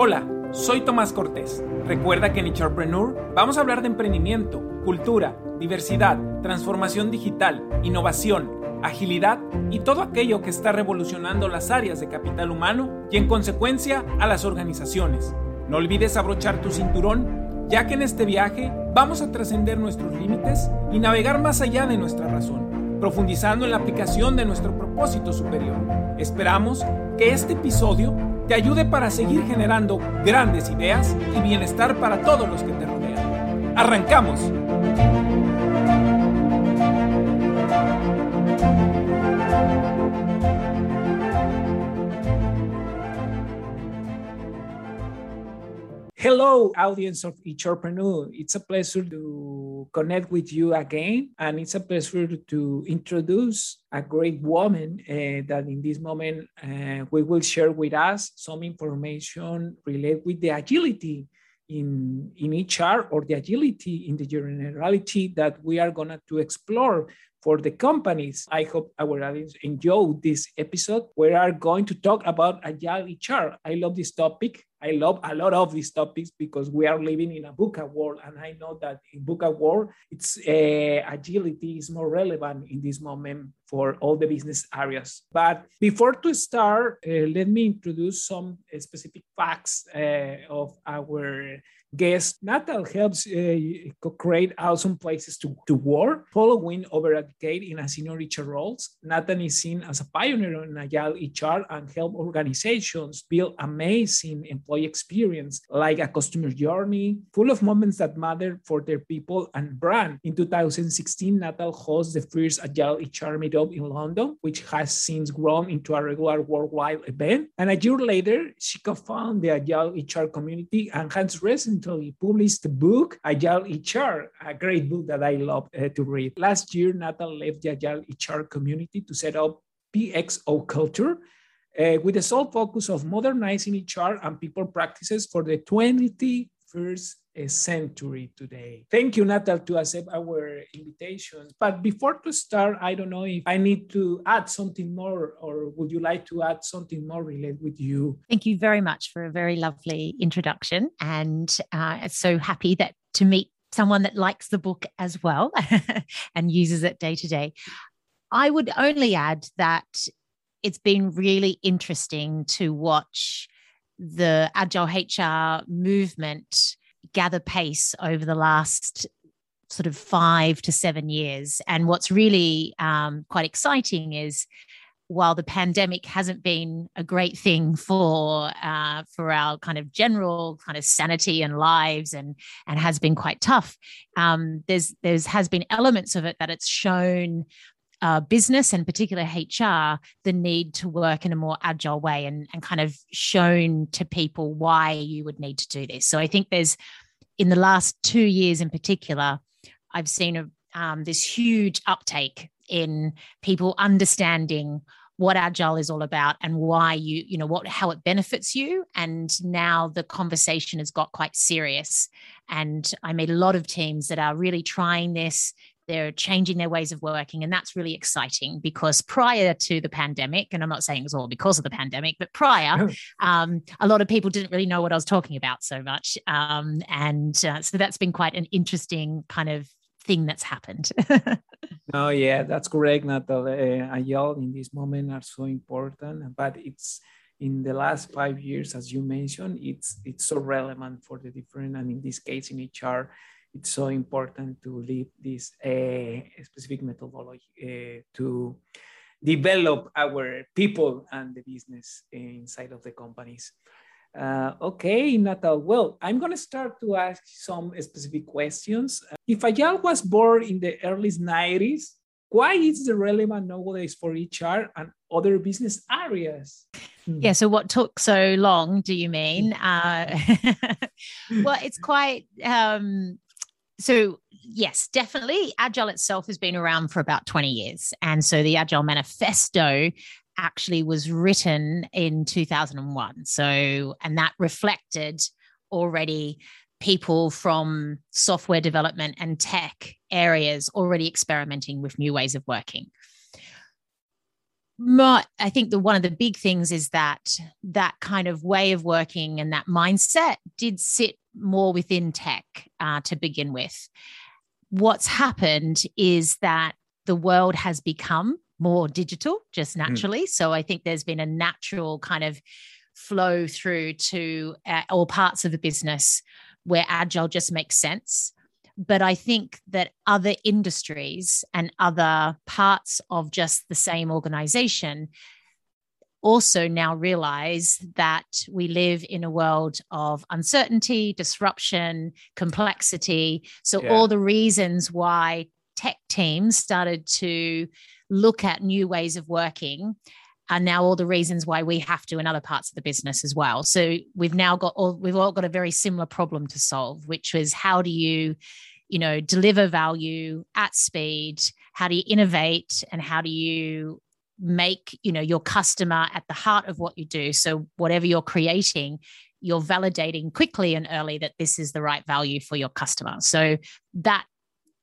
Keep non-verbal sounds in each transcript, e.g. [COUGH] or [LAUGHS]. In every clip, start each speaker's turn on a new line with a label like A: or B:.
A: Hola, soy Tomás Cortés. Recuerda que en Echarpreneur vamos a hablar de emprendimiento, cultura, diversidad, transformación digital, innovación, agilidad y todo aquello que está revolucionando las áreas de capital humano y en consecuencia a las organizaciones. No olvides abrochar tu cinturón, ya que en este viaje vamos a trascender nuestros límites y navegar más allá de nuestra razón, profundizando en la aplicación de nuestro propósito superior. Esperamos que este episodio te ayude para seguir generando grandes ideas y bienestar para todos los que te rodean. ¡Arrancamos! Hello, audience of Entrepreneur. It's a pleasure to connect with you again, and it's a pleasure to introduce a great woman uh, that in this moment uh, we will share with us some information related with the agility in, in HR or the agility in the generality that we are going to explore for the companies. I hope our audience enjoyed this episode. We are going to talk about agile HR. I love this topic. I love a lot of these topics because we are living in a VUCA world, and I know that in VUCA world, it's uh, agility is more relevant in this moment for all the business areas. But before to start, uh, let me introduce some uh, specific facts uh, of our guest. Natal helps uh, create awesome places to, to work, following over a decade in a senior HR roles. Natal is seen as a pioneer in agile HR and help organizations build amazing employee experience like a customer journey full of moments that matter for their people and brand. In 2016, Natal hosts the first agile HR meetup in London, which has since grown into a regular worldwide event. And a year later, she co-founded the agile HR community and has recently published the book Agile HR, a great book that I love uh, to read. Last year, Natal left the agile HR community to set up PXO Culture, uh, with the sole focus of modernizing HR and people practices for the 21st century today. Thank you, Natal, to accept our invitation. But before to start, I don't know if I need to add something more, or would you like to add something more related with you?
B: Thank you very much for a very lovely introduction, and uh, so happy that to meet someone that likes the book as well [LAUGHS] and uses it day to day. I would only add that it's been really interesting to watch the Agile HR movement gather pace over the last sort of five to seven years. And what's really um, quite exciting is while the pandemic hasn't been a great thing for uh, for our kind of general kind of sanity and lives and and has been quite tough um, there's there's has been elements of it that it's shown uh, business and particular HR the need to work in a more agile way and, and kind of shown to people why you would need to do this. So I think there's in the last two years in particular, I've seen a, um, this huge uptake in people understanding what agile is all about and why you you know what how it benefits you. And now the conversation has got quite serious. And i meet a lot of teams that are really trying this they're changing their ways of working. And that's really exciting because prior to the pandemic, and I'm not saying it was all because of the pandemic, but prior, um, a lot of people didn't really know what I was talking about so much. Um, and uh, so that's been quite an interesting kind of thing that's happened. [LAUGHS]
A: oh, yeah, that's correct, Natal. Uh, Agile in this moment are so important, but it's in the last five years, as you mentioned, it's it's so relevant for the different, and in this case, in HR, it's so important to lead this uh, specific methodology uh, to develop our people and the business inside of the companies. Uh, okay, Natal. Well, I'm going to start to ask some specific questions. If Agile was born in the early 90s, why is the relevant nowadays for HR and other business areas?
B: Yeah, so what took so long, do you mean? Uh, [LAUGHS] well, it's quite um, so yes definitely agile itself has been around for about 20 years and so the agile manifesto actually was written in 2001 so and that reflected already people from software development and tech areas already experimenting with new ways of working. I think the one of the big things is that that kind of way of working and that mindset did sit more within tech uh, to begin with. What's happened is that the world has become more digital just hmm. naturally. Mm. So I think there's been a natural kind of flow through to uh, all parts of the business where agile just makes sense. But I think that other industries and other parts of just the same organization also now realize that we live in a world of uncertainty, disruption, complexity. So, yeah. all the reasons why tech teams started to look at new ways of working are now all the reasons why we have to in other parts of the business as well. So we've now got all we've all got a very similar problem to solve, which is how do you, you know, deliver value at speed? How do you innovate and how do you make, you know, your customer at the heart of what you do? So whatever you're creating, you're validating quickly and early that this is the right value for your customer. So that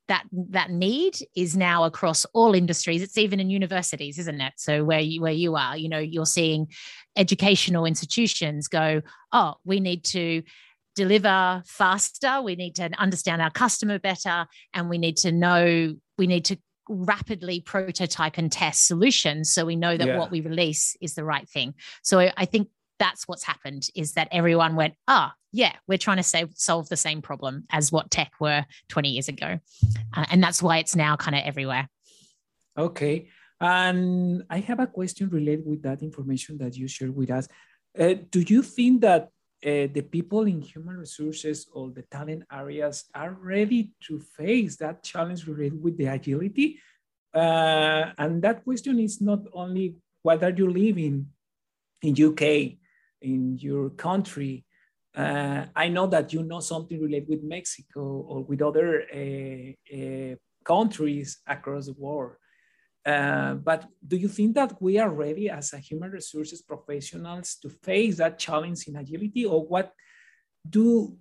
B: that that need is now across all industries it's even in universities isn't it so where you where you are you know you're seeing educational institutions go oh we need to deliver faster we need to understand our customer better and we need to know we need to rapidly prototype and test solutions so we know that yeah. what we release is the right thing so i think that's what's happened is that everyone went, ah, oh, yeah, we're trying to save, solve the same problem as what tech were 20 years ago. Uh, and that's why it's now kind of everywhere.
A: Okay. And I have a question related with that information that you shared with us. Uh, do you think that uh, the people in human resources or the talent areas are ready to face that challenge related with the agility? Uh, and that question is not only what are you living in UK, in your country. Uh, I know that you know something related with Mexico or with other uh, uh, countries across the world. Uh, but do you think that we are ready as a human resources professionals to face that challenge in agility, or what do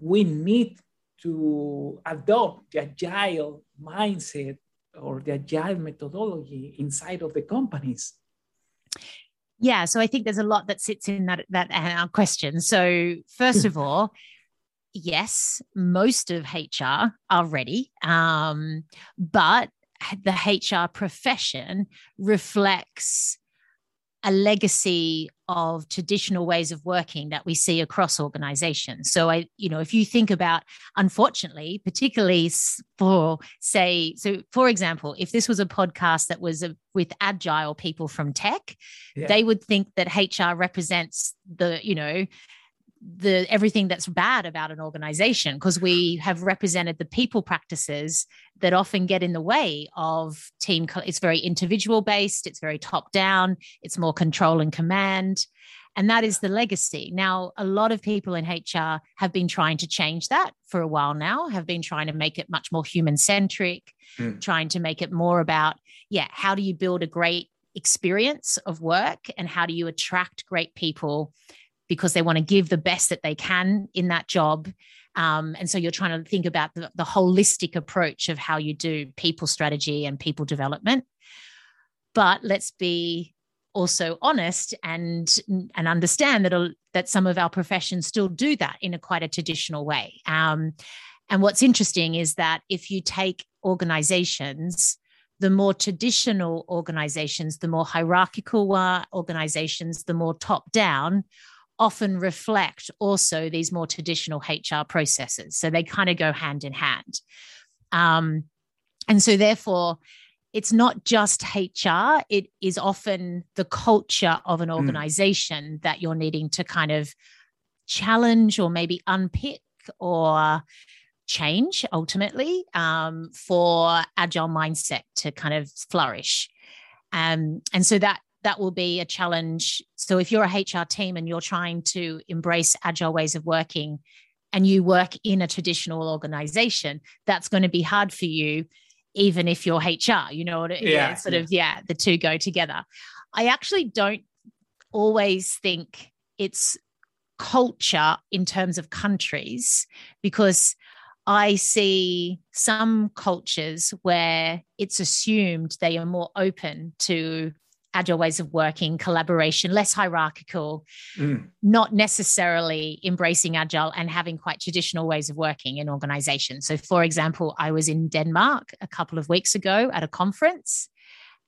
A: we need to adopt the agile mindset or the agile methodology inside of the companies?
B: Yeah, so I think there's a lot that sits in that that uh, question. So first of [LAUGHS] all, yes, most of HR are ready, um, but the HR profession reflects a legacy of traditional ways of working that we see across organizations. So I, you know, if you think about, unfortunately, particularly for say, so for example, if this was a podcast that was a, with agile people from tech, yeah. they would think that HR represents the, you know, the everything that's bad about an organization because we have represented the people practices that often get in the way of team it's very individual based it's very top down it's more control and command and that is the legacy now a lot of people in hr have been trying to change that for a while now have been trying to make it much more human centric mm. trying to make it more about yeah how do you build a great experience of work and how do you attract great people because they want to give the best that they can in that job. Um, and so you're trying to think about the, the holistic approach of how you do people strategy and people development. But let's be also honest and and understand that that some of our professions still do that in a quite a traditional way. Um, and what's interesting is that if you take organizations, the more traditional organizations, the more hierarchical organizations, the more top down, often reflect also these more traditional HR processes. So they kind of go hand in hand. Um, and so, therefore, it's not just HR, it is often the culture of an hmm. organization mm. that you're needing to kind of challenge or maybe unpick or change ultimately um, for agile mindset to kind of flourish. Um, and so that that will be a challenge. So if you're a HR team and you're trying to embrace agile ways of working and you work in a traditional organization, that's going to be hard for you, even if you're HR, you know, yeah, yeah sort yeah. of, yeah, the two go together. I actually don't always think it's culture in terms of countries because I see some cultures where it's assumed they are more open to agile ways of working, collaboration, less hierarchical, mm. not necessarily embracing agile and having quite traditional ways of working in organizations. So, for example, I was in Denmark a couple of weeks ago at a conference.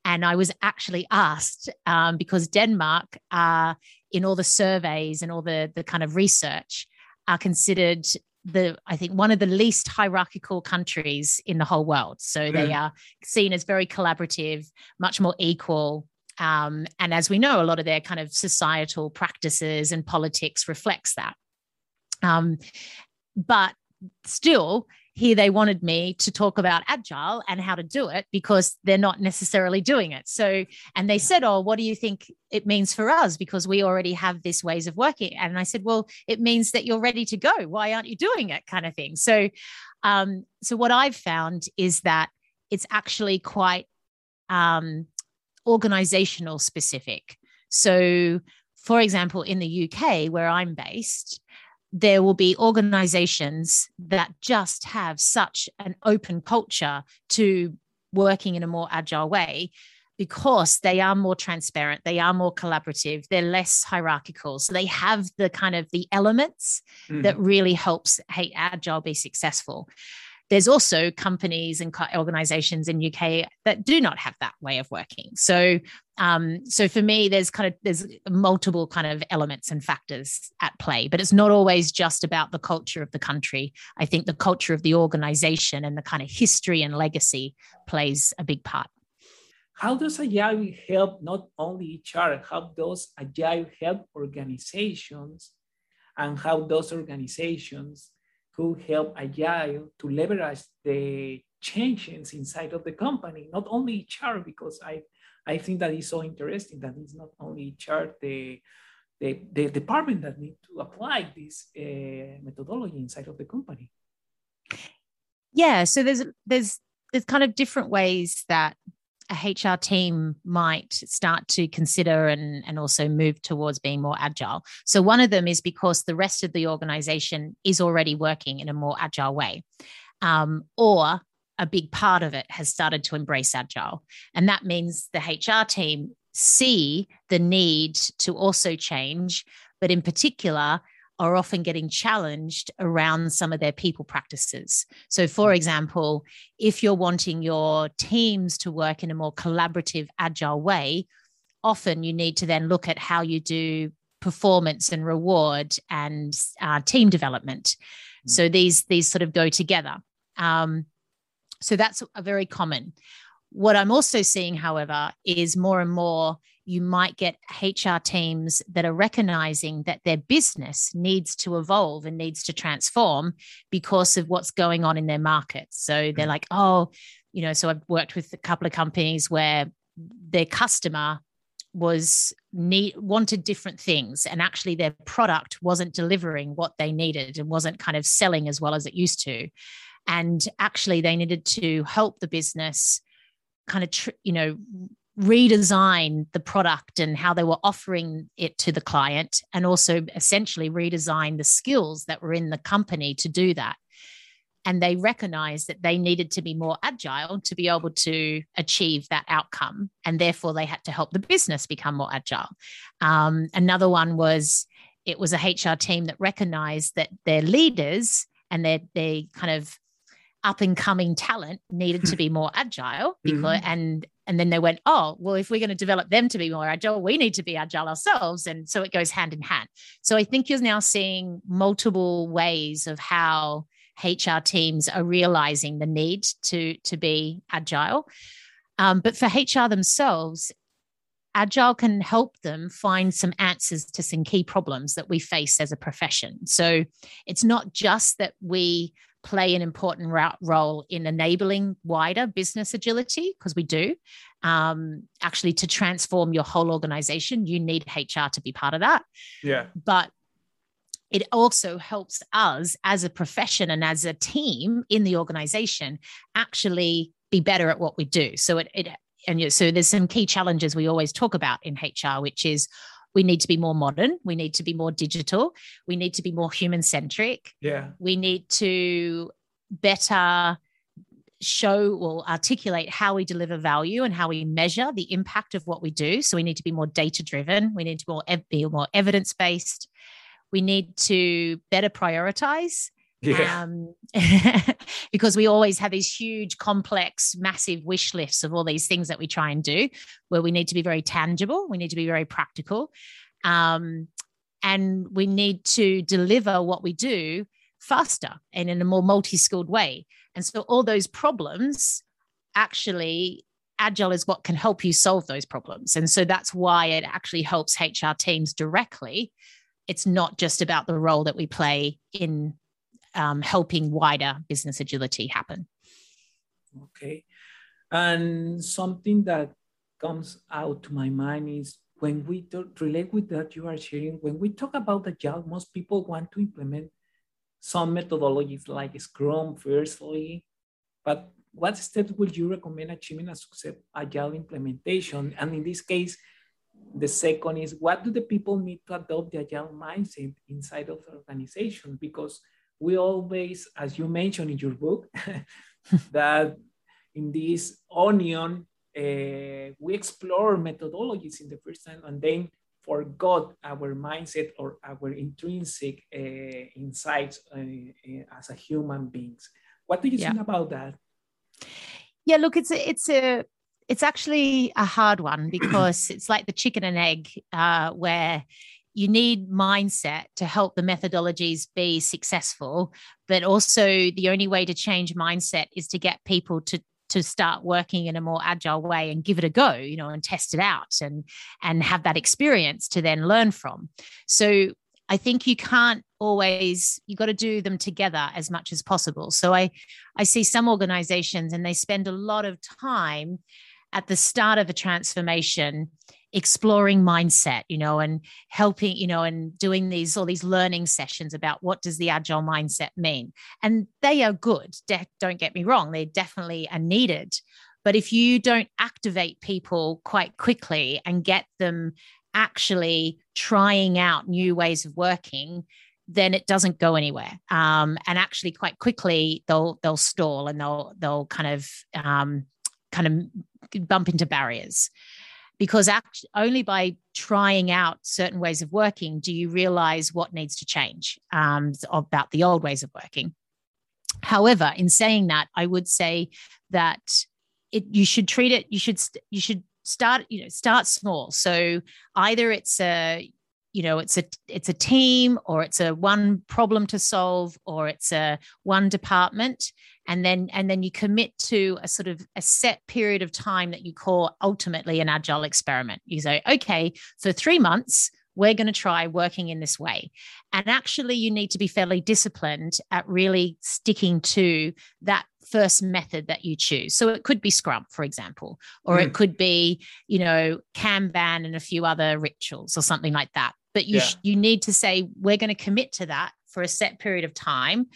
B: And I was actually asked um, because Denmark, uh, in all the surveys and all the, the kind of research, are considered the I think one of the least hierarchical countries in the whole world. So mm. they are seen as very collaborative, much more equal. Um, and as we know, a lot of their kind of societal practices and politics reflects that. Um, but still, here they wanted me to talk about agile and how to do it because they're not necessarily doing it. So and they said oh what do you think it means for us? Because we already have this ways of working. And i said well it means that you're ready to go. Why aren't you doing it? kind of thing. So um so what i've found is that it's actually quite um organizational specific. So for example in the uk where i'm based there will be organizations that just have such an open culture to working in a more agile way because they are more transparent they are more collaborative they're less hierarchical. So they have the kind of the elements mm. that really helps hey agile be successful there's also companies and organizations in UK that do not have that way of working. So, um, so for me, there's kind of there's multiple kind of elements and factors at play, but it's not always just about the culture of the country. I think the culture of the organization and the kind of history and legacy plays a big part.
A: How does Agile help not only HR, how does Agile help organizations and how those organizations could help Agile to leverage the changes inside of the company, not only HR, because I, I think that is so interesting that it's not only HR, the, the, the department that need to apply this uh, methodology inside of the company.
B: Yeah, so there's there's there's kind of different ways that a HR team might start to consider and, and also move towards being more agile. So, one of them is because the rest of the organization is already working in a more agile way, um, or a big part of it has started to embrace agile. And that means the HR team see the need to also change, but in particular, are often getting challenged around some of their people practices. So, for mm. example, if you're wanting your teams to work in a more collaborative, agile way, often you need to then look at how you do performance and reward and uh, team development. Mm-hmm. So these these sort of go together. Um, so that's a very common. What I'm also seeing, however, is more and more you might get HR teams that are recognizing that their business needs to evolve and needs to transform because of what's going on in their markets. So they're mm. like, oh, you know, so I've worked with a couple of companies where their customer was need wanted different things and actually their product wasn't delivering what they needed and wasn't kind of selling as well as it used to and actually they needed to help the business kind of tr- you know redesign the product and how they were offering it to the client and also essentially redesign the skills that were in the company to do that. And they recognized that they needed to be more agile to be able to achieve that outcome and therefore they had to help the business become more agile. Um, another one was it was a hr team that recognized that their leaders and their, their kind of up and coming talent needed to be more agile because mm-hmm. and and then they went, oh, well, if we're going to develop them to be more agile, we need to be agile ourselves. And so it goes hand in hand. So I think you're now seeing multiple ways of how HR teams are realizing the need to, to be agile. Um, but for HR themselves, agile can help them find some answers to some key problems that we face as a profession. So it's not just that we play an important role in enabling wider business agility because we do. Um, actually to transform your whole organization you need hr to be part of that.
A: Yeah.
B: But it also helps us as a profession and as a team in the organization actually be better at what we do. So it, it and so there's some key challenges we always talk about in hr which is we need to be more modern we need to be more digital we need to be more human centric
A: yeah
B: we need to better show or articulate how we deliver value and how we measure the impact of what we do. So we need to be more data driven. We need to be more, be more evidence based. We need to better prioritize. Yeah. Um, [LAUGHS] because we always have these huge, complex, massive wish lists of all these things that we try and do, where we need to be very tangible, we need to be very practical, um, and we need to deliver what we do faster and in a more multi skilled way. And so all those problems actually agile is what can help you solve those problems and so that's why it actually helps hr teams directly it's not just about the role that we play in um, helping wider business agility happen
A: okay and something that comes out to my mind is when we relate with that you are sharing when we talk about agile most people want to implement some methodologies like Scrum, firstly, but what steps would you recommend achieving a successful agile implementation? And in this case, the second is what do the people need to adopt the agile mindset inside of the organization? Because we always, as you mentioned in your book, [LAUGHS] that in this onion, uh, we explore methodologies in the first time and then forgot our mindset or our intrinsic uh, insights uh, uh, as a human beings. What do you yeah. think about that?
B: Yeah, look, it's a, it's a it's actually a hard one because it's like the chicken and egg, uh, where you need mindset to help the methodologies be successful, but also the only way to change mindset is to get people to to start working in a more agile way and give it a go you know and test it out and and have that experience to then learn from. So i think you can't always you got to do them together as much as possible. So i i see some organizations and they spend a lot of time at the start of a transformation exploring mindset you know and helping you know and doing these all these learning sessions about what does the agile mindset mean. And they are good De- don't get me wrong they definitely are needed. But if you don't activate people quite quickly and get them actually trying out new ways of working then it doesn't go anywhere. Um, and actually quite quickly they'll they'll stall and they'll they'll kind of um, kind of bump into barriers because act, only by trying out certain ways of working do you realize what needs to change um, about the old ways of working. However, in saying that, I would say that it you should treat it you should you should start you know start small. So either it's a you know it's a it's a team or it's a one problem to solve or it's a one department and then and then you commit to a sort of a set period of time that you call ultimately an agile experiment you say okay for 3 months we're going to try working in this way and actually you need to be fairly disciplined at really sticking to that first method that you choose so it could be scrum for example or mm. it could be you know kanban and a few other rituals or something like that but you yeah. sh- you need to say we're going to commit to that for a set period of time.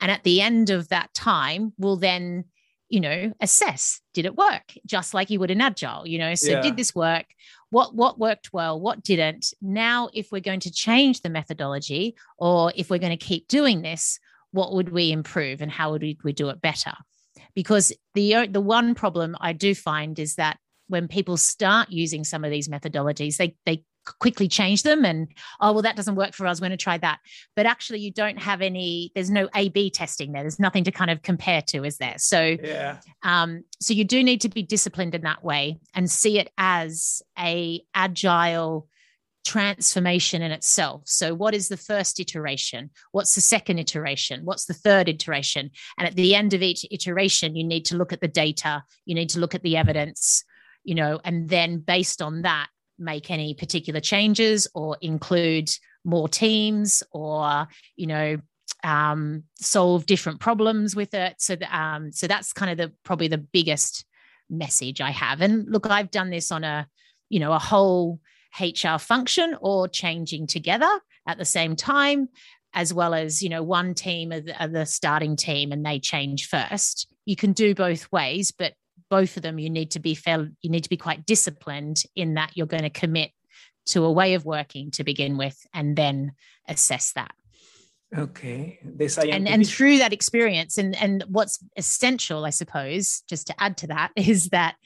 B: And at the end of that time we'll then you know assess did it work? Just like you would in agile you know so yeah. did this work? What what worked well? What didn't? Now if we're going to change the methodology or if we're going to keep doing this what would we improve and how would we, we do it better? Because the the one problem i do find is that when people start using some of these methodologies they they quickly change them and oh well that doesn't work for us. We're going to try that. But actually you don't have any there's no a b testing there. There's nothing to kind of compare to is there? So yeah. um so you do need to be disciplined in that way and see it as a agile transformation in itself. So what is the first iteration? What's the second iteration? What's the third iteration? And at the end of each iteration you need to look at the data. You need to look at the evidence you know and then based on that make any particular changes or include more teams or you know um, solve different problems with it. So that, um, so that's kind of the probably the biggest message i have. And look i've done this on a you know a whole hr function or changing together at the same time as well as you know one team of the, of the starting team and they change first. You can do both ways but both of them you need to be fair you need to be quite disciplined in that you're going to commit to a way of working to begin with and then assess that
A: Okay.
B: The scientific- and, and through that experience, and, and what's essential, I suppose, just to add to that, [LAUGHS] is that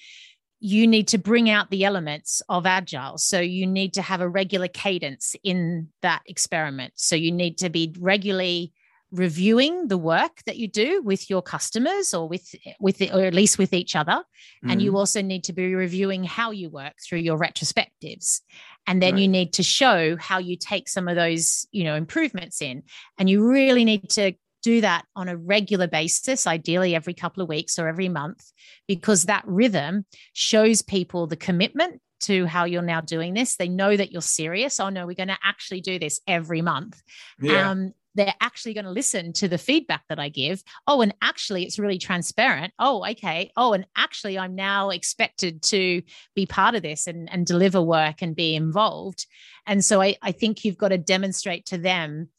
B: you need to bring out the elements of agile. So you need to have a regular cadence in that experiment. So you need to be regularly reviewing the work that you do with your customers or with with or at least with each other mm-hmm. and you mm-hmm. also need to be reviewing how you work through your retrospectives and then right. you need to show how you take some of those you know improvements in and you really need to do that on a regular basis ideally every couple of weeks or every month because that rhythm shows people the commitment to how you're now doing this. They know that you're serious. Oh no, we're going to actually do this every month. Yeah. Um, they're actually going to listen to the feedback that I give. Oh, and actually, it's really transparent. Oh, okay. Oh, and actually, I'm now expected to be part of this and, and deliver work and be involved. And so I, I think you've got to demonstrate to them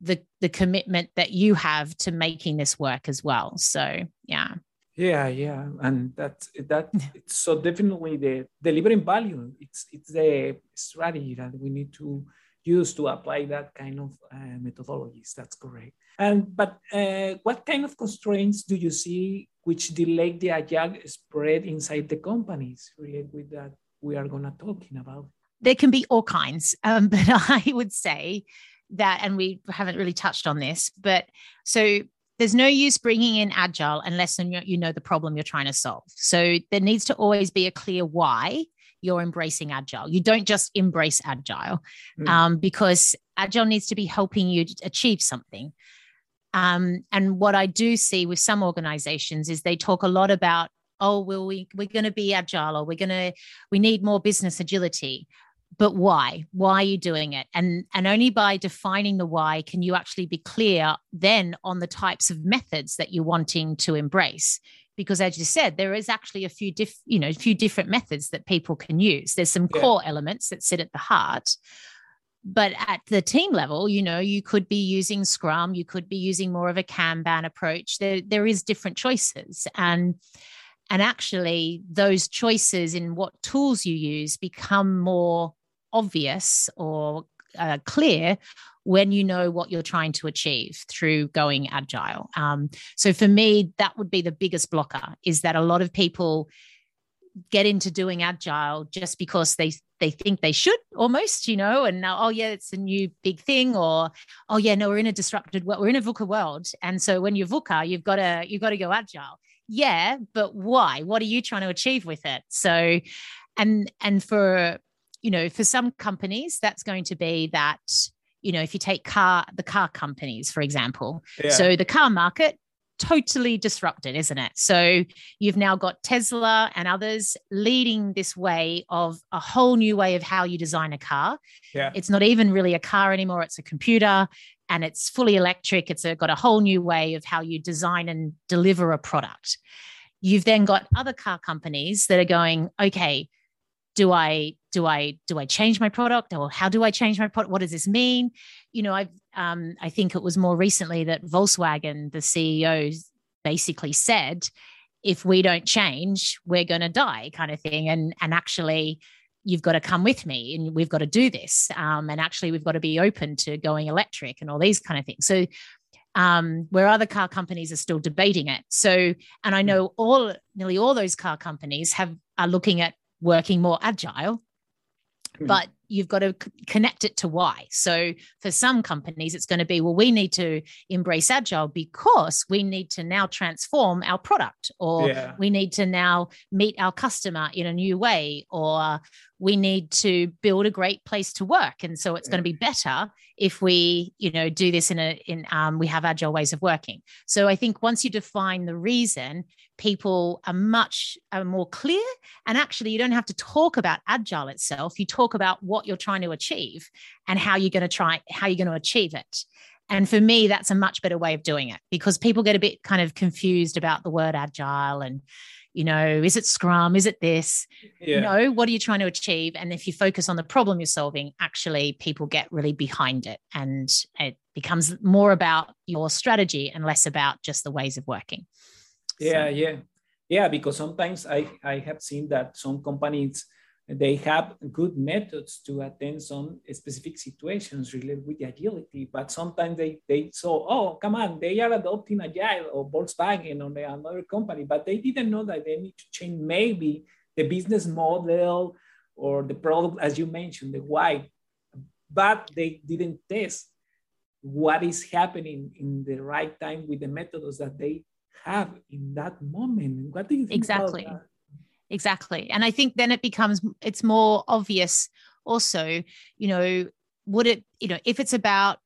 B: the the commitment that you have to making this work as well. So yeah.
A: Yeah, yeah, and that's that. [LAUGHS] It's so definitely the delivering value. It's it's the strategy that we need to used to apply that kind of uh, methodologies. That's correct. And but uh, what kind of constraints do you see which delay the agile spread inside the companies related with that we are gonna talking about?
B: There can be all kinds, um, [LAUGHS] but I would say that, and we haven't really touched on this, but so there's no use bringing in agile unless you know the problem you're trying to solve. So there needs to always be a clear why you're embracing agile. You don't just embrace agile mm. um, because agile needs to be helping you achieve something. Um, and what I do see with some organizations is they talk a lot about, oh, well, we, we're going to be agile or we're going to, we need more business agility. But why? Why are you doing it? And, and only by defining the why can you actually be clear then on the types of methods that you're wanting to embrace because as you said there is actually a few diff, you know a few different methods that people can use. There's some yeah. core elements that sit at the heart. But at the team level you know you could be using scrum you could be using more of a kanban approach. There there is different choices. And and actually those choices in what tools you use become more obvious or uh, clear when you know what you're trying to achieve through going agile. Um, so for me, that would be the biggest blocker is that a lot of people get into doing agile just because they they think they should almost you know and now oh yeah it's a new big thing or oh yeah no we're in a disrupted world we're in a VUCA world. And so when you're VUCA you've got to you've got to go agile. Yeah but why? What are you trying to achieve with it? So and and for you know for some companies that's going to be that you know, if you take car, the car companies, for example. Yeah. So the car market totally disrupted, isn't it? So you've now got Tesla and others leading this way of a whole new way of how you design a car. Yeah. It's not even really a car anymore, it's a computer and it's fully electric. It's a, got a whole new way of how you design and deliver a product. You've then got other car companies that are going, okay, do i do i do i change my product or how do i change my product? What does this mean? You know i've um, i think it was more recently that volkswagen the ceo basically said if we don't change we're going to die kind of thing. And and actually you've got to come with me and we've got to do this. Um, and actually we've got to be open to going electric and all these kind of things. So um, where other car companies are still debating it. So, and I know all nearly all those car companies have are looking at working more agile mm. but you've got to connect it to why. So for some companies, it's going to be, well, we need to embrace agile because we need to now transform our product, or yeah. we need to now meet our customer in a new way, or we need to build a great place to work. And so it's going to be better if we, you know, do this in a in um, we have agile ways of working. So I think once you define the reason, people are much are more clear. And actually, you don't have to talk about agile itself. You talk about what you're trying to achieve and how you're going to try how you're going to achieve it and for me that's a much better way of doing it because people get a bit kind of confused about the word agile and you know is it scrum is it this yeah. no what are you trying to achieve and if you focus on the problem you're solving actually people get really behind it and it becomes more about your strategy and less about just the ways of working
A: yeah so. yeah yeah because sometimes i i have seen that some companies they have good methods to attend some specific situations related with agility, but sometimes they, they saw, oh, come on, they are adopting Agile or Volkswagen or another company, but they didn't know that they need to change maybe the business model or the product, as you mentioned, the why, but they didn't test what is happening in the right time with the methods that they have in that moment. What do you think
B: exactly? Exactly. And i think then it becomes it's more obvious also you know would it you know if it's about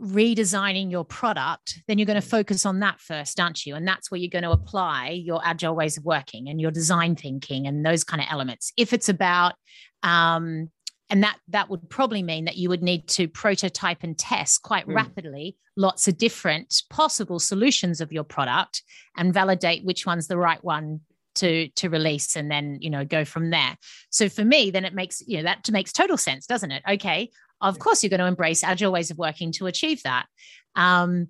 B: redesigning your product then you're going to focus on that first aren't you? And that's where you're going to apply your agile ways of working and your design thinking and those kind of elements. If it's about um and that that would probably mean that you would need to prototype and test quite mm. rapidly lots of different possible solutions of your product and validate which one's the right one to to release and then you know go from there. So for me then it makes you know that makes total sense doesn't it? Okay of course you're going to embrace agile ways of working to achieve that. Um,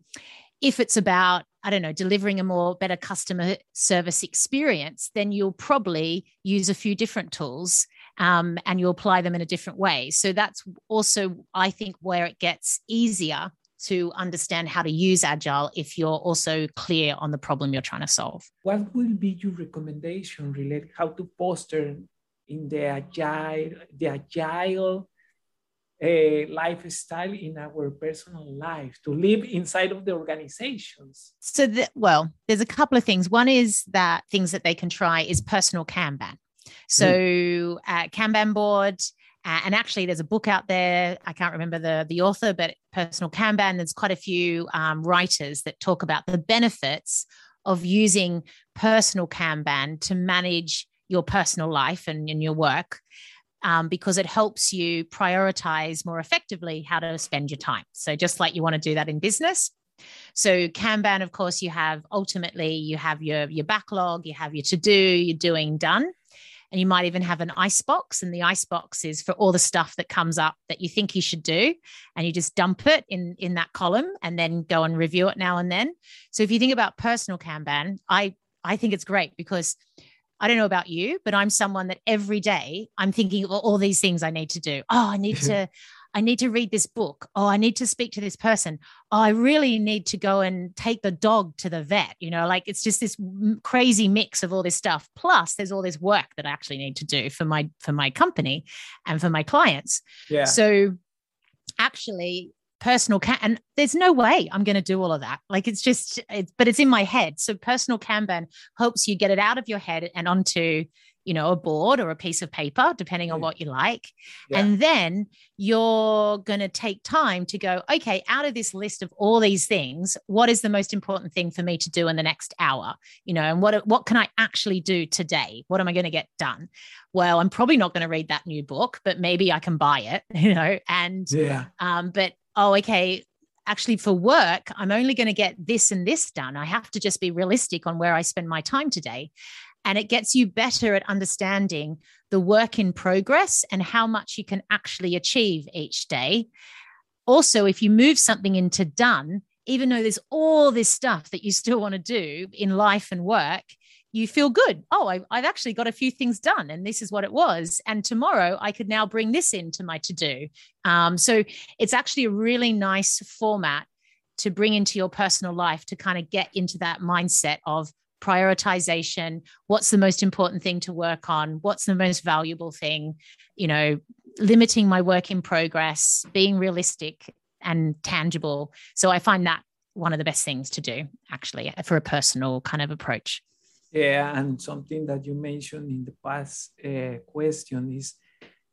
B: if it's about i don't know delivering a more better customer service experience then you'll probably use a few different tools um, and you apply them in a different way. So that's also i think where it gets easier to understand how to use agile if you're also clear on the problem you're trying to solve.
A: What will be your recommendation related how to foster in the agile the agile uh, lifestyle in our personal life to live inside of the organizations?
B: So the, well there's a couple of things. One is that things that they can try is personal kanban. So mm. uh, kanban board uh, and actually, there's a book out there. I can't remember the, the author, but Personal Kanban. There's quite a few um, writers that talk about the benefits of using personal Kanban to manage your personal life and, your work. Um, because it helps you prioritize more effectively how to spend your time. So, just like you want to do that in business. So, Kanban, of course, you have ultimately you have your your backlog, you have your to do, your doing done, and you might even have an ice box and the ice box is for all the stuff that comes up that you think you should do and you just dump it in in that column and then go and review it now and then so if you think about personal kanban i i think it's great because I don't know about you, but I'm someone that every day I'm thinking of all these things I need to do. Oh, I need [LAUGHS] to, I need to read this book. Oh, I need to speak to this person. Oh, I really need to go and take the dog to the vet. You know, like it's just this crazy mix of all this stuff. Plus, there's all this work that I actually need to do for my for my company and for my clients. Yeah. So actually personal can and there's no way i'm going to do all of that like it's just it's but it's in my head so personal kanban helps you get it out of your head and onto you know, a board or a piece of paper, depending on what you like. Yeah. And then you're going to take time to go, okay, out of this list of all these things, what is the most important thing for me to do in the next hour? You know, and what, what can I actually do today? What am I going to get done? Well, I'm probably not going to read that new book, but maybe I can buy it, [LAUGHS] you know, and, yeah. um, but, oh, okay, actually for work i'm only going to get this and this done i have to just be realistic on where i spend my time today and it gets you better at understanding the work in progress and how much you can actually achieve each day. Also, if you move something into done, even though there's all this stuff that you still want to do in life and work, you feel good. Oh, I, have actually got a few things done, and this is what it was. And tomorrow I could now bring this into my to do. Um, so it's actually a really nice format to bring into your personal life to kind of get into that mindset of prioritization what's the most important thing to work on what's the most valuable thing you know limiting my work in progress being realistic and tangible. So i find that one of the best things to do actually for a personal kind of approach.
A: Yeah and something that you mentioned in the past uh, question is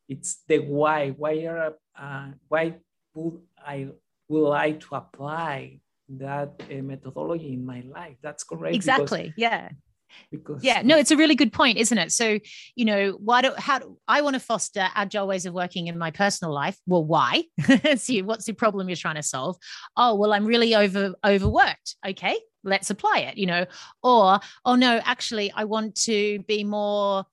A: it's the why. Why are uh, why would i would like to apply that uh, methodology in my life. That's correct.
B: Exactly. Because, yeah. Because yeah, no, it's a really good point, isn't it? So, you know, why do how do I want to foster agile ways of working in my personal life? Well, why? [LAUGHS] See, what's the problem you're trying to solve? Oh, well, I'm really over overworked. Okay, let's apply it. You know, or oh no, actually, I want to be more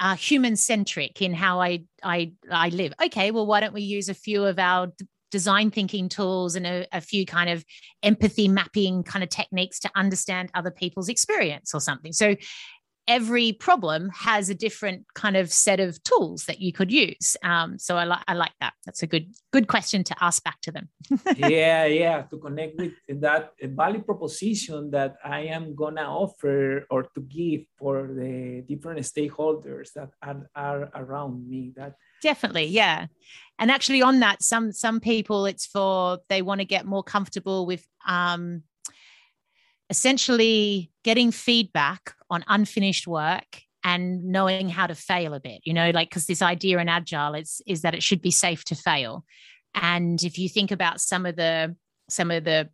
B: uh, human centric in how I I I live. Okay, well, why don't we use a few of our design thinking tools and a, a, few kind of empathy mapping kind of techniques to understand other people's experience or something. So every problem has a different kind of set of tools that you could use. Um, so I like I like that. That's a good good question to ask back to them. [LAUGHS]
A: yeah, yeah, to connect with that value proposition that I am gonna offer or to give for the different stakeholders that are, are around me. That
B: definitely, yeah. And actually, on that, some some people it's for they want to get more comfortable with um, essentially getting feedback on unfinished work and knowing how to fail a bit you know like because this idea in agile is is that it should be safe to fail. And if you think about some of the some of the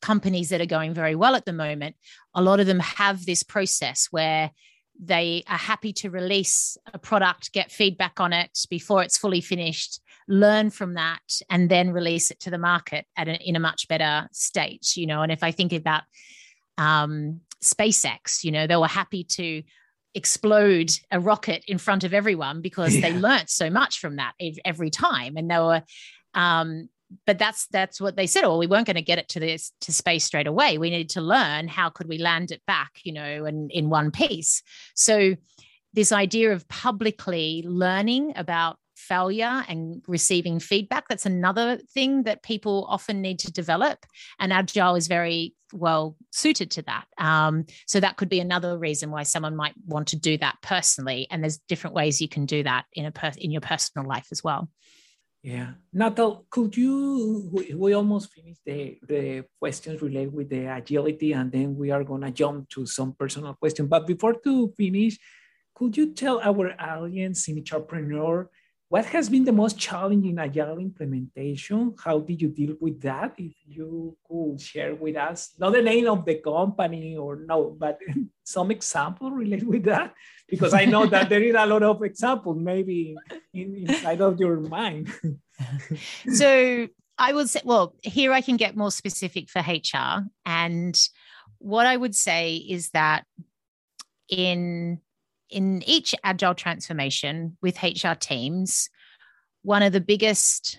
B: companies that are going very well at the moment a lot of them have this process where they are happy to release a product get feedback on it before it's fully finished learn from that and then release it to the market at a, in a much better state you know. And if i think about um, SpaceX. You know, they were happy to explode a rocket in front of everyone because yeah. they learnt so much from that every time, and they were. Um, but that's that's what they said. Well, we weren't going to get it to this to space straight away. We needed to learn how could we land it back, you know, and in one piece. So this idea of publicly learning about failure and receiving feedback. That's another thing that people often need to develop and agile is very well suited to that. Um, so that could be another reason why someone might want to do that personally and there's different ways you can do that in a per- in your personal life as well.
A: Yeah. Natal could you we, we almost finished the the questions related with the agility and then we are going to jump to some personal question but before to finish could you tell our audience in HRpreneur what has been the most challenging agile implementation? How did you deal with that? If you could share with us, not the name of the company or no, but [LAUGHS] some example related with that, because I know that there is a lot of examples maybe in, inside of your mind. [LAUGHS]
B: so I would say, well, here I can get more specific for HR, and what I would say is that in in each agile transformation with HR teams, one of the biggest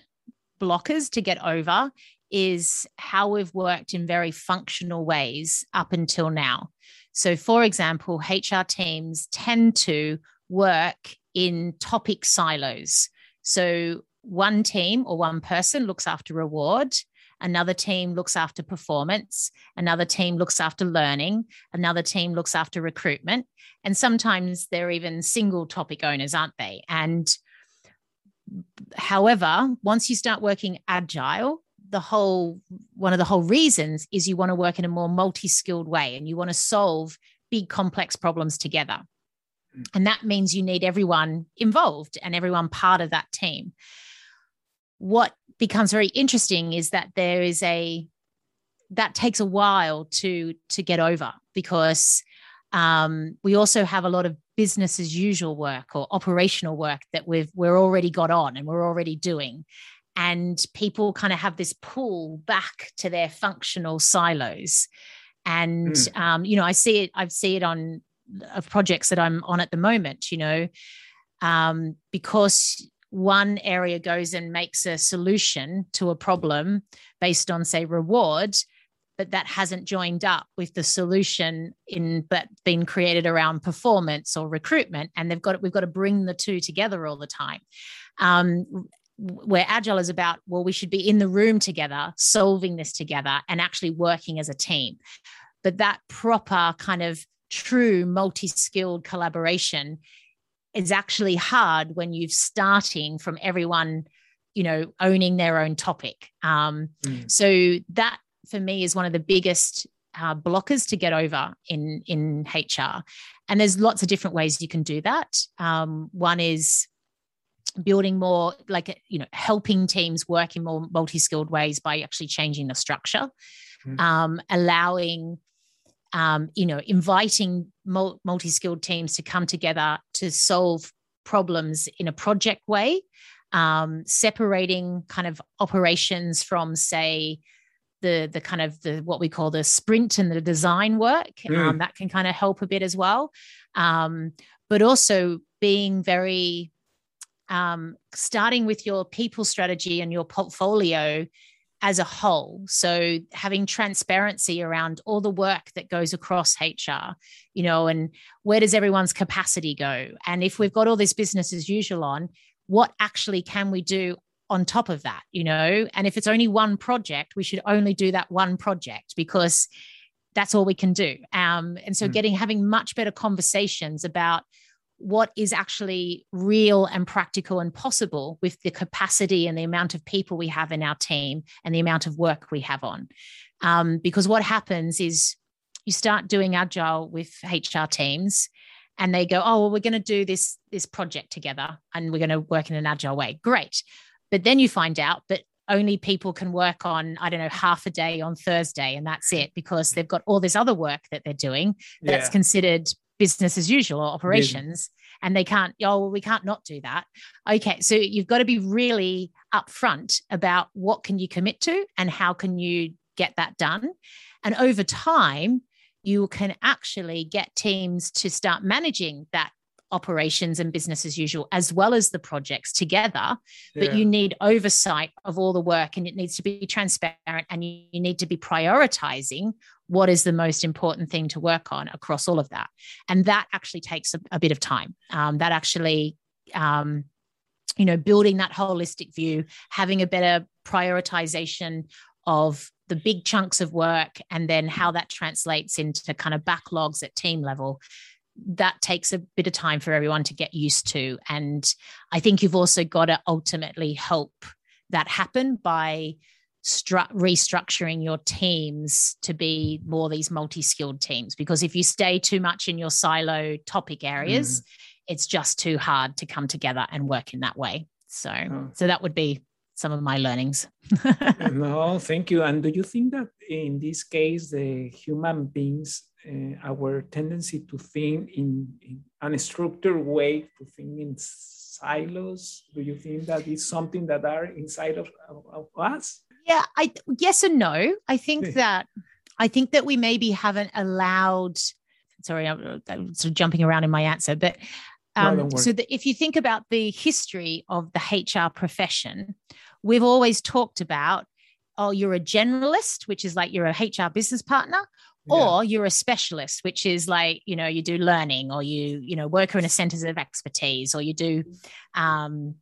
B: blockers to get over is how we've worked in very functional ways up until now. So, for example, HR teams tend to work in topic silos. So, one team or one person looks after reward, Another team looks after performance. Another team looks after learning. Another team looks after recruitment. And sometimes they're even single topic owners, aren't they? And however, once you start working agile, the whole one of the whole reasons is you want to work in a more multi-skilled way and you want to solve big complex problems together. And that means you need everyone involved and everyone part of that team. What becomes very interesting is that there is a that takes a while to to get over because um, we also have a lot of business as usual work or operational work that we've we're already got on and we're already doing and people kind of have this pull back to their functional silos and mm. um, you know i see it i see it on of projects that i'm on at the moment you know um, because one area goes and makes a solution to a problem based on say reward but that hasn't joined up with the solution in but been created around performance or recruitment and they've got we've got to bring the two together all the time. Um, where agile is about well we should be in the room together solving this together and actually working as a team. But that proper kind of true multi-skilled collaboration is actually hard when you're starting from everyone you know owning their own topic um, mm. so that for me is one of the biggest uh, blockers to get over in in hr and there's lots of different ways you can do that um, one is building more like you know helping teams work in more multi-skilled ways by actually changing the structure mm. um, allowing um, you know, inviting multi-skilled teams to come together to solve problems in a project way, um, separating kind of operations from, say, the the kind of the what we call the sprint and the design work. Mm. Um, that can kind of help a bit as well, um, but also being very um, starting with your people strategy and your portfolio as a whole. So having transparency around all the work that goes across HR, you know, and where does everyone's capacity go? And if we've got all this business as usual on, what actually can we do on top of that, you know? And if it's only one project, we should only do that one project because that's all we can do. Um, and so mm. getting having much better conversations about what is actually real and practical and possible with the capacity and the amount of people we have in our team and the amount of work we have on. Um, because what happens is you start doing agile with HR teams and they go, oh, well, we're going to do this, this project together and we're going to work in an agile way. Great. But then you find out that only people can work on, I don't know, half a day on Thursday and that's it because they've got all this other work that they're doing that's yeah. considered business as usual or operations yeah. and they can't oh well we can't not do that okay so you've got to be really upfront about what can you commit to and how can you get that done and over time you can actually get teams to start managing that operations and business as usual, as well as the projects together. But you need oversight of all the work and it needs to be transparent and you, you need to be prioritizing what is the most important thing to work on across all of that. And that actually takes a, a bit of time. Um, that actually, um, you know, building that holistic view, having a better prioritization of the big chunks of work and then how that translates into kind of backlogs at team level that takes a bit of time for everyone to get used to. And I think you've also got to ultimately help that happen by restructuring your teams to be more these multi-skilled teams because if you stay too much in your silo topic areas mm. it's just too hard to come together and work in that way so oh. so that would be some of my learnings [LAUGHS]
A: no thank you and do you think that in this case the human beings uh, our tendency to think in, in unstructured way, to think in silos? Do you think that is something that are inside of, of, of us?
B: Yeah, I yes and no. I think that I think that we maybe haven't allowed. Sorry, I'm, I'm sort of jumping around in my answer, but um, no, so that if you think about the history of the HR profession, we've always talked about oh, you're a generalist, which is like you're a HR business partner, or you're a specialist which is like you know you do learning or you you know work in a centers of expertise or you do um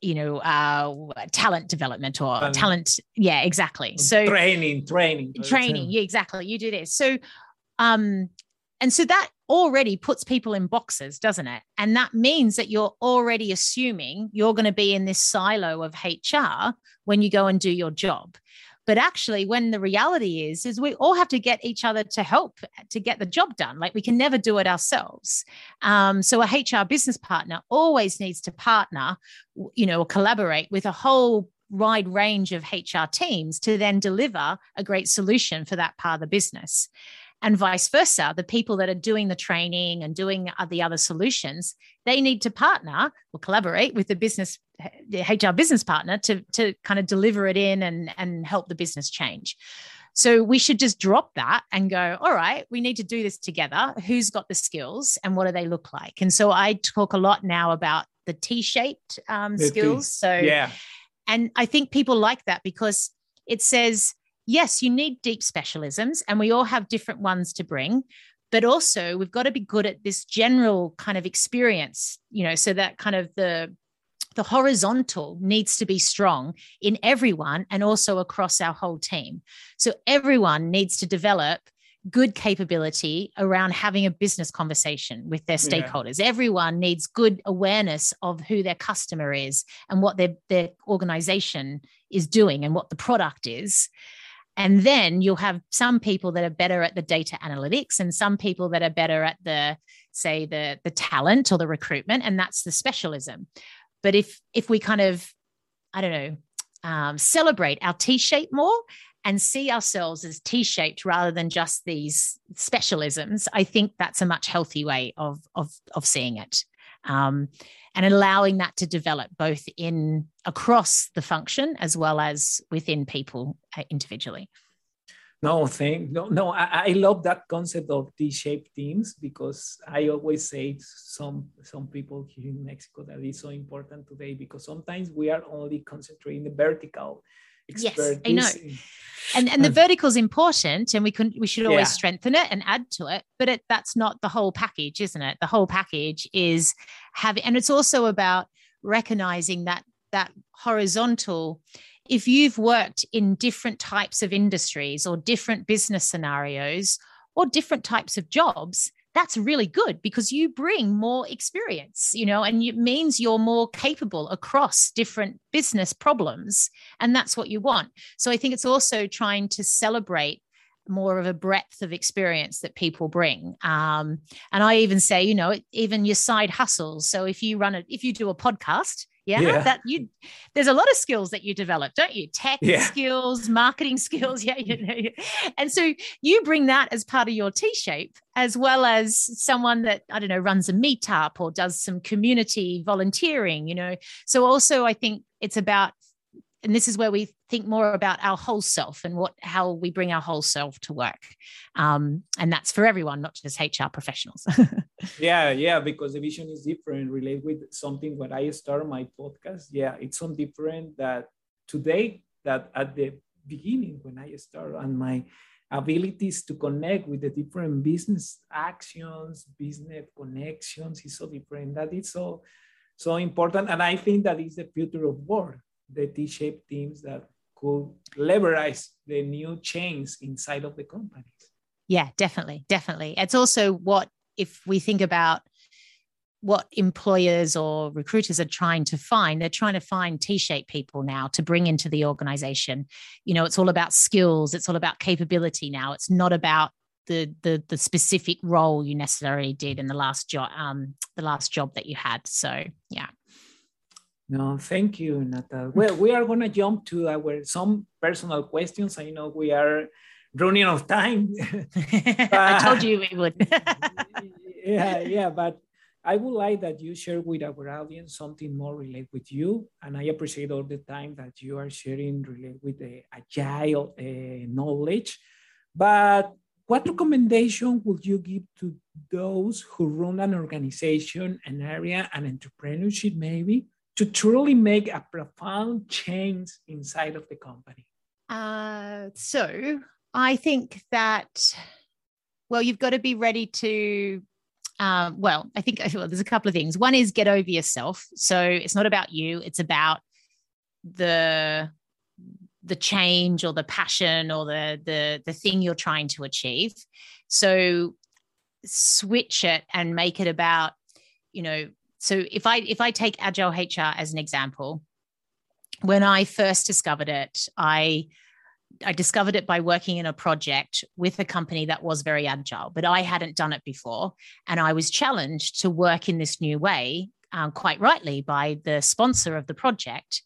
B: you know uh talent development or um, talent yeah exactly. So
A: training training.
B: Training yeah exactly. You do this. So um and so that already puts people in boxes doesn't it? And that means that you're already assuming you're going to be in this silo of hr when you go and do your job but actually when the reality is is we all have to get each other to help to get the job done. Like we can never do it ourselves. Um, so a hr business partner always needs to partner you know or collaborate with a whole wide range of hr teams to then deliver a great solution for that part of the business. And vice versa the people that are doing the training and doing the other solutions they need to partner or collaborate with the business the hr business partner to to kind of deliver it in and and help the business change. So we should just drop that and go all right we need to do this together. Who's got the skills and what do they look like? And so i talk a lot now about the t-shaped um, skills. So
A: yeah.
B: and i think people like that because it says yes, you need deep specialisms, and we all have different ones to bring. But also, we've got to be good at this general kind of experience, you know, so that kind of the the horizontal needs to be strong in everyone and also across our whole team. So everyone needs to develop good capability around having a business conversation with their stakeholders. Yeah. Everyone needs good awareness of who their customer is and what their, their organization is doing and what the product is. And then you'll have some people that are better at the data analytics and some people that are better at the, say, the, the talent or the recruitment, and that's the specialism. But if if we kind of, I don't know, um, celebrate our T-shape more and see ourselves as T-shaped rather than just these specialisms, I think that's a much healthy way of of of seeing it. Um, and allowing that to develop both in across the function as well as within people uh, individually.
A: No, thank no, no. I, I love that concept of T-shaped teams because I always say some some people here in Mexico that is so important today because sometimes we are only concentrating the vertical.
B: Yes, I know. And and the hmm. vertical is important and we can we should always yeah. strengthen it and add to it but it, that's not the whole package isn't it the whole package is having and it's also about recognizing that that horizontal if you've worked in different types of industries or different business scenarios or different types of jobs that's really good because you bring more experience, you know, and it means you're more capable across different business problems. And that's what you want. So I think it's also trying to celebrate more of a breadth of experience that people bring. Um, and I even say, you know, even your side hustles. So if you run it, if you do a podcast, yeah, yeah, that you there's a lot of skills that you develop don't you? Tech yeah. skills marketing skills [LAUGHS] yeah you know. And so you bring that as part of your t-shape as well as someone that i don't know runs a meetup or does some community volunteering you know. So also i think it's about and this is where we think more about our whole self and what how we bring our whole self to work. Um, and that's for everyone not just hr professionals. [LAUGHS]
A: Yeah yeah because the vision is different. Relate with something when i start my podcast. Yeah it's so different that today that at the beginning when i start and my abilities to connect with the different business actions business connections is so different that it's so so important. And i think that is the future of work the T-shaped teams that could leverage the new chains inside of the companies.
B: Yeah, definitely, definitely. It's also what if we think about what employers or recruiters are trying to find they're trying to find t-shaped people now to bring into the organization you know it's all about skills it's all about capability now it's not about the the, the specific role you necessarily did in the last job um the last job that you had so yeah
A: no, thank you, Natal. Well, we are going to jump to our some personal questions. I know we are running out of time.
B: but, [LAUGHS] I told you we would. [LAUGHS]
A: yeah, yeah, but I would like that you share with our audience something more related with you. And I appreciate all the time that you are sharing related with the agile uh, knowledge. But what recommendation would you give to those who run an organization, an area, an entrepreneurship maybe, to truly make a profound change inside of the company?
B: Uh, so I think that, well, you've got to be ready to. Uh, well, I think [LAUGHS] well, there's a couple of things. One is get over yourself. So it's not about you; it's about the the change or the passion or the the the thing you're trying to achieve. So switch it and make it about you know so if i if i take agile hr as an example when i first discovered it i i discovered it by working in a project with a company that was very agile but i hadn't done it before. And i was challenged to work in this new way um, quite rightly by the sponsor of the project.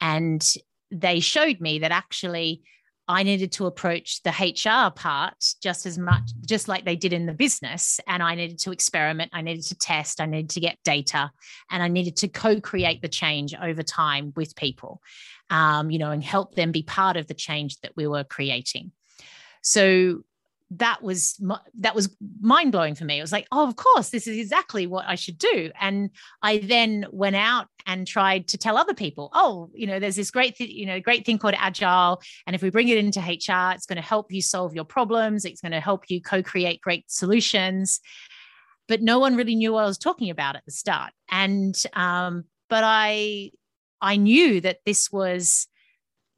B: And they showed me that actually I needed to approach the HR part just as much, just like they did in the business. And I needed to experiment, I needed to test, I needed to get data, and I needed to co create the change over time with people, um, you know, and help them be part of the change that we were creating. So that was that was mind blowing for me. It was like, oh, of course, this is exactly what I should do. And I then went out and tried to tell other people, oh, you know, there's this great, th- you know, great thing called agile, and if we bring it into HR, it's going to help you solve your problems. It's going to help you co-create great solutions. But no one really knew what I was talking about at the start, and um, but I I knew that this was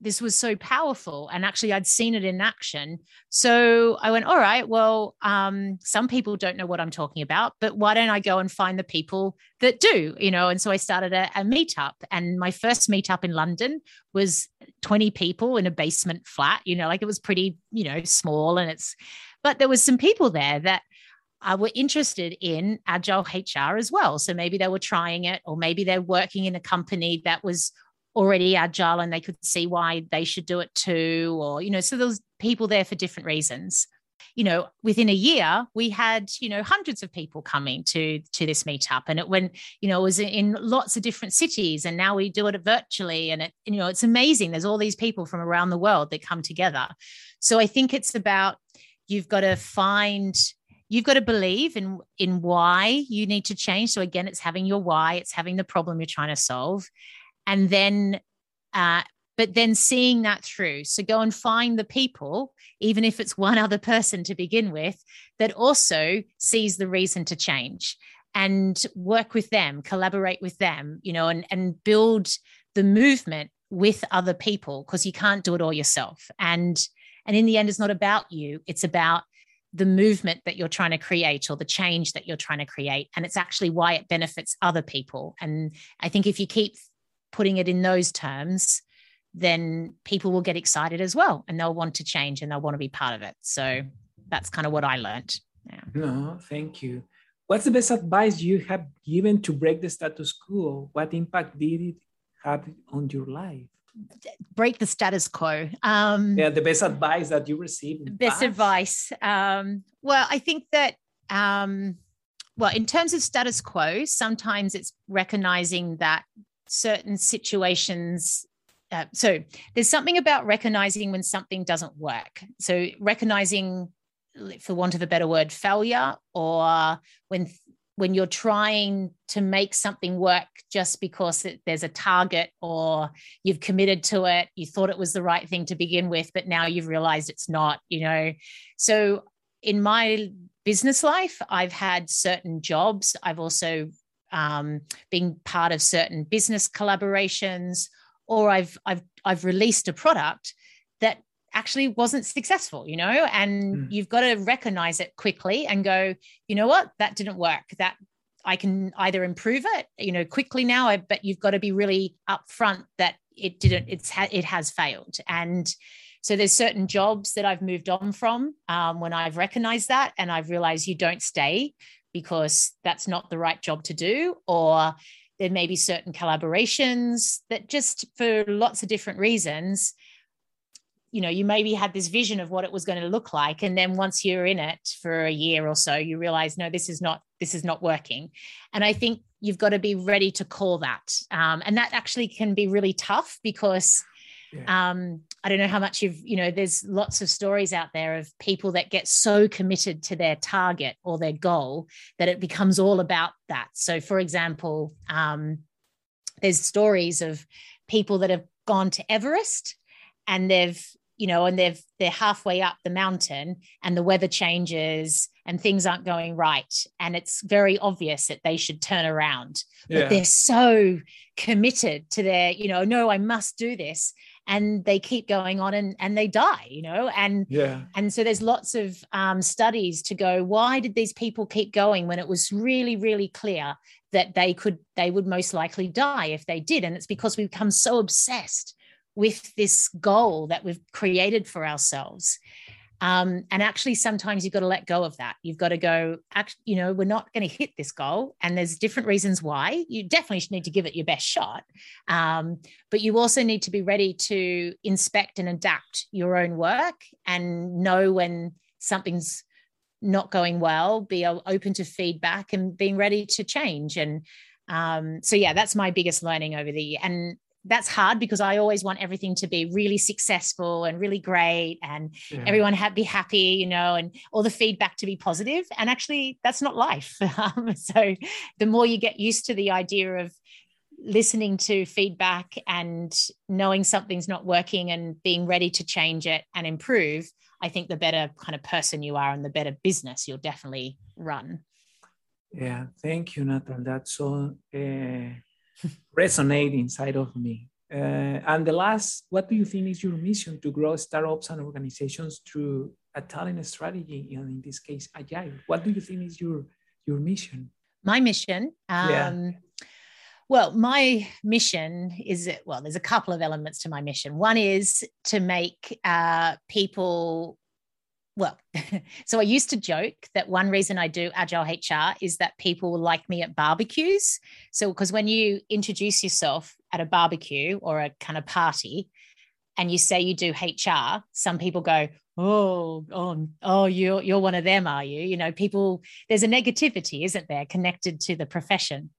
B: this was so powerful and actually i'd seen it in action so i went all right well um, some people don't know what i'm talking about but why don't i go and find the people that do you know and so i started a, a meetup and my first meetup in london was 20 people in a basement flat you know like it was pretty you know small and it's but there was some people there that uh, were interested in agile HR as well. So maybe they were trying it, or maybe they're working in a company that was already agile and they could see why they should do it too or you know so there was people there for different reasons. You know within a year we had you know hundreds of people coming to to this meetup and it when you know it was in lots of different cities and now we do it virtually and it you know it's amazing. There's all these people from around the world that come together. So i think it's about you've got to find you've got to believe in in why you need to change. So again it's having your why it's having the problem you're trying to solve and then uh, but then seeing that through. So go and find the people, even if it's one other person to begin with, that also sees the reason to change and work with them, collaborate with them, you know, and, and build the movement with other people because you can't do it all yourself. And and in the end, it's not about you, it's about the movement that you're trying to create or the change that you're trying to create. And it's actually why it benefits other people. And I think if you keep putting it in those terms, then people will get excited as well and they'll want to change and they'll want to be part of it. So that's kind of what I learned.
A: Yeah. No, thank you. What's the best advice you have given to break the status quo? What impact did it have on your life?
B: break the status quo. Um,
A: yeah, the best advice that you received.
B: Best past. advice. Um, well, I think that, um, well, in terms of status quo, sometimes it's recognizing that certain situations. Uh, so there's something about recognizing when something doesn't work. So recognizing, for want of a better word, failure, or when when you're trying to make something work just because there's a target or you've committed to it you thought it was the right thing to begin with but now you've realized it's not you know so in my business life i've had certain jobs i've also um, been part of certain business collaborations or i've i've i've released a product that actually wasn't successful, you know, and mm. you've got to recognize it quickly and go, you know what, that didn't work. That I can either improve it, you know, quickly now, but you've got to be really upfront that it didn't, it's ha- it has failed. And so there's certain jobs that I've moved on from um, when I've recognized that and I've realized you don't stay because that's not the right job to do, or there may be certain collaborations that just for lots of different reasons you know you maybe had this vision of what it was going to look like and then once you're in it for a year or so you realize no this is not this is not working and i think you've got to be ready to call that um, and that actually can be really tough because yeah. um, i don't know how much you've you know there's lots of stories out there of people that get so committed to their target or their goal that it becomes all about that so for example um, there's stories of people that have gone to everest and they've you know, and they've they're halfway up the mountain and the weather changes and things aren't going right. And it's very obvious that they should turn around. But they're so committed to their, you know, no, I must do this. And they keep going on and, and they die, you know, and
A: yeah.
B: and so there's lots of um, studies to go, why did these people keep going when it was really, really clear that they could they would most likely die if they did? And it's because we become so obsessed with this goal that we've created for ourselves. Um, and actually, sometimes you've got to let go of that. You've got to go, act, you know, we're not going to hit this goal. And there's different reasons why. You definitely need to give it your best shot. Um, but you also need to be ready to inspect and adapt your own work and know when something's not going well, be open to feedback and being ready to change. And um, so, yeah, that's my biggest learning over the year. And that's hard because I always want everything to be really successful and really great and yeah. everyone ha- be happy, you know, and all the feedback to be positive. And actually, that's not life. [LAUGHS] Um, so the more you get used to the idea of listening to feedback and knowing something's not working and being ready to change it and improve, I think the better kind of person you are and the better business you'll definitely run.
A: Yeah, thank you, Natal. That's so. Uh resonate inside of me. Uh, and the last, what do you think is your mission to grow startups and organizations through a talent strategy, and in this case, agile? What do you think is your your mission?
B: My mission. Um, yeah. Well, my mission is well. There's a couple of elements to my mission. One is to make uh, people well, [LAUGHS] so I used to joke that one reason I do Agile HR is that people like me at barbecues. So, because when you introduce yourself at a barbecue or a kind of party and you say you do HR, some people go, Oh, oh, oh, you're, you're one of them, are you? You know, people, there's a negativity, isn't there, connected to the profession.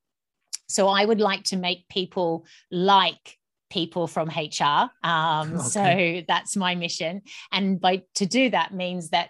B: So, I would like to make people like people from HR. Um, [LAUGHS] okay. So that's my mission. And by to do that means that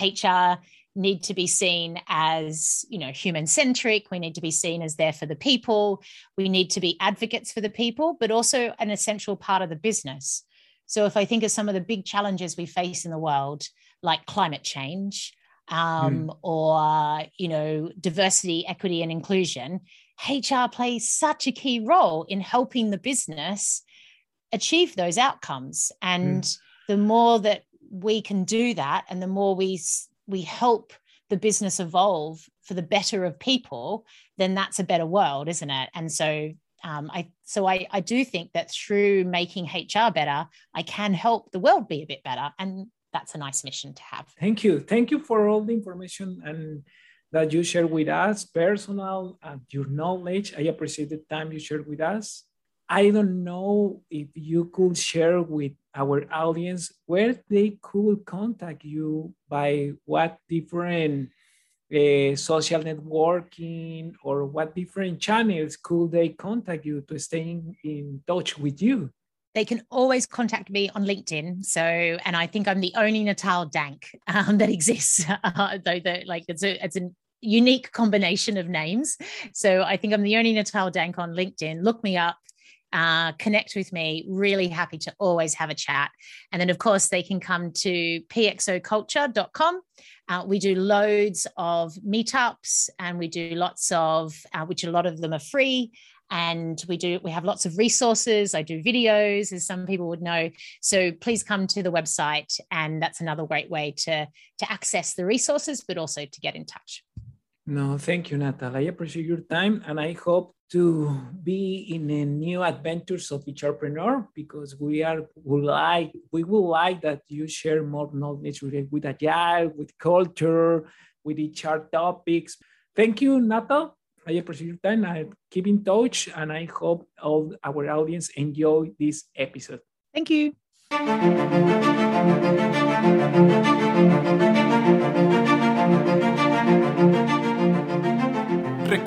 B: HR need to be seen as you know human centric we need to be seen as there for the people we need to be advocates for the people but also an essential part of the business so if i think of some of the big challenges we face in the world like climate change um, mm. or you know diversity equity and inclusion hr plays such a key role in helping the business achieve those outcomes and mm. the more that we can do that and the more we we help the business evolve for the better of people, then that's a better world, isn't it? And so um, I so I, I do think that through making HR better, I can help the world be a bit better. And that's a nice mission to have.
A: Thank you. Thank you for all the information and that you share with us, personal and your knowledge. I appreciate the time you shared with us. I don't know if you could share with our audience where they could contact you by what different uh, social networking or what different channels could they contact you to stay in, in touch with you
B: they can always contact me on LinkedIn. So, and I think I'm the only Natal Dank um, that exists, uh, [LAUGHS] though the, like it's a it's a unique combination of names. So I think I'm the only Natal Dank on LinkedIn. Look me up uh, connect with me. Really happy to always have a chat. And then, of course, they can come to pxoculture.com. Uh, we do loads of meetups and we do lots of, uh, which a lot of them are free. And we do, we have lots of resources. I do videos, as some people would know. So please come to the website, and that's another great way to to access the resources, but also to get in touch.
A: No, thank you, Natal. I appreciate your time, and I hope to be in a new adventures of HRpreneur because we are would like we would like that you share more knowledge related with agile, with culture, with HR topics. Thank you, Natal. I appreciate your time. I keep in touch, and I hope all our audience enjoy this episode.
B: Thank you.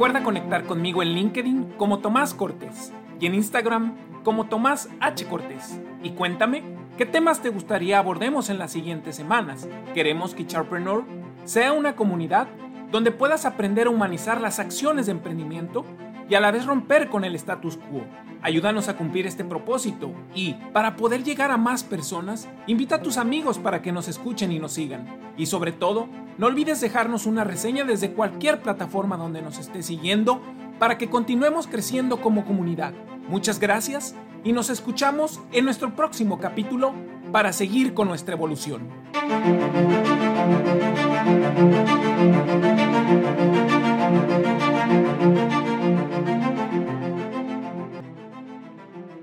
C: Recuerda conectar conmigo en LinkedIn como Tomás Cortés y en Instagram como Tomás H. Cortés. Y cuéntame qué temas te gustaría abordemos en las siguientes semanas. Queremos que Charpreneur sea una comunidad donde puedas aprender a humanizar las acciones de emprendimiento y a la vez romper con el status quo. Ayúdanos a cumplir este propósito y, para poder llegar a más personas, invita a tus amigos para que nos escuchen y nos sigan. Y sobre todo, no olvides dejarnos una reseña desde cualquier plataforma donde nos estés siguiendo para que continuemos creciendo como comunidad. Muchas gracias y nos escuchamos en nuestro próximo capítulo para seguir con nuestra evolución.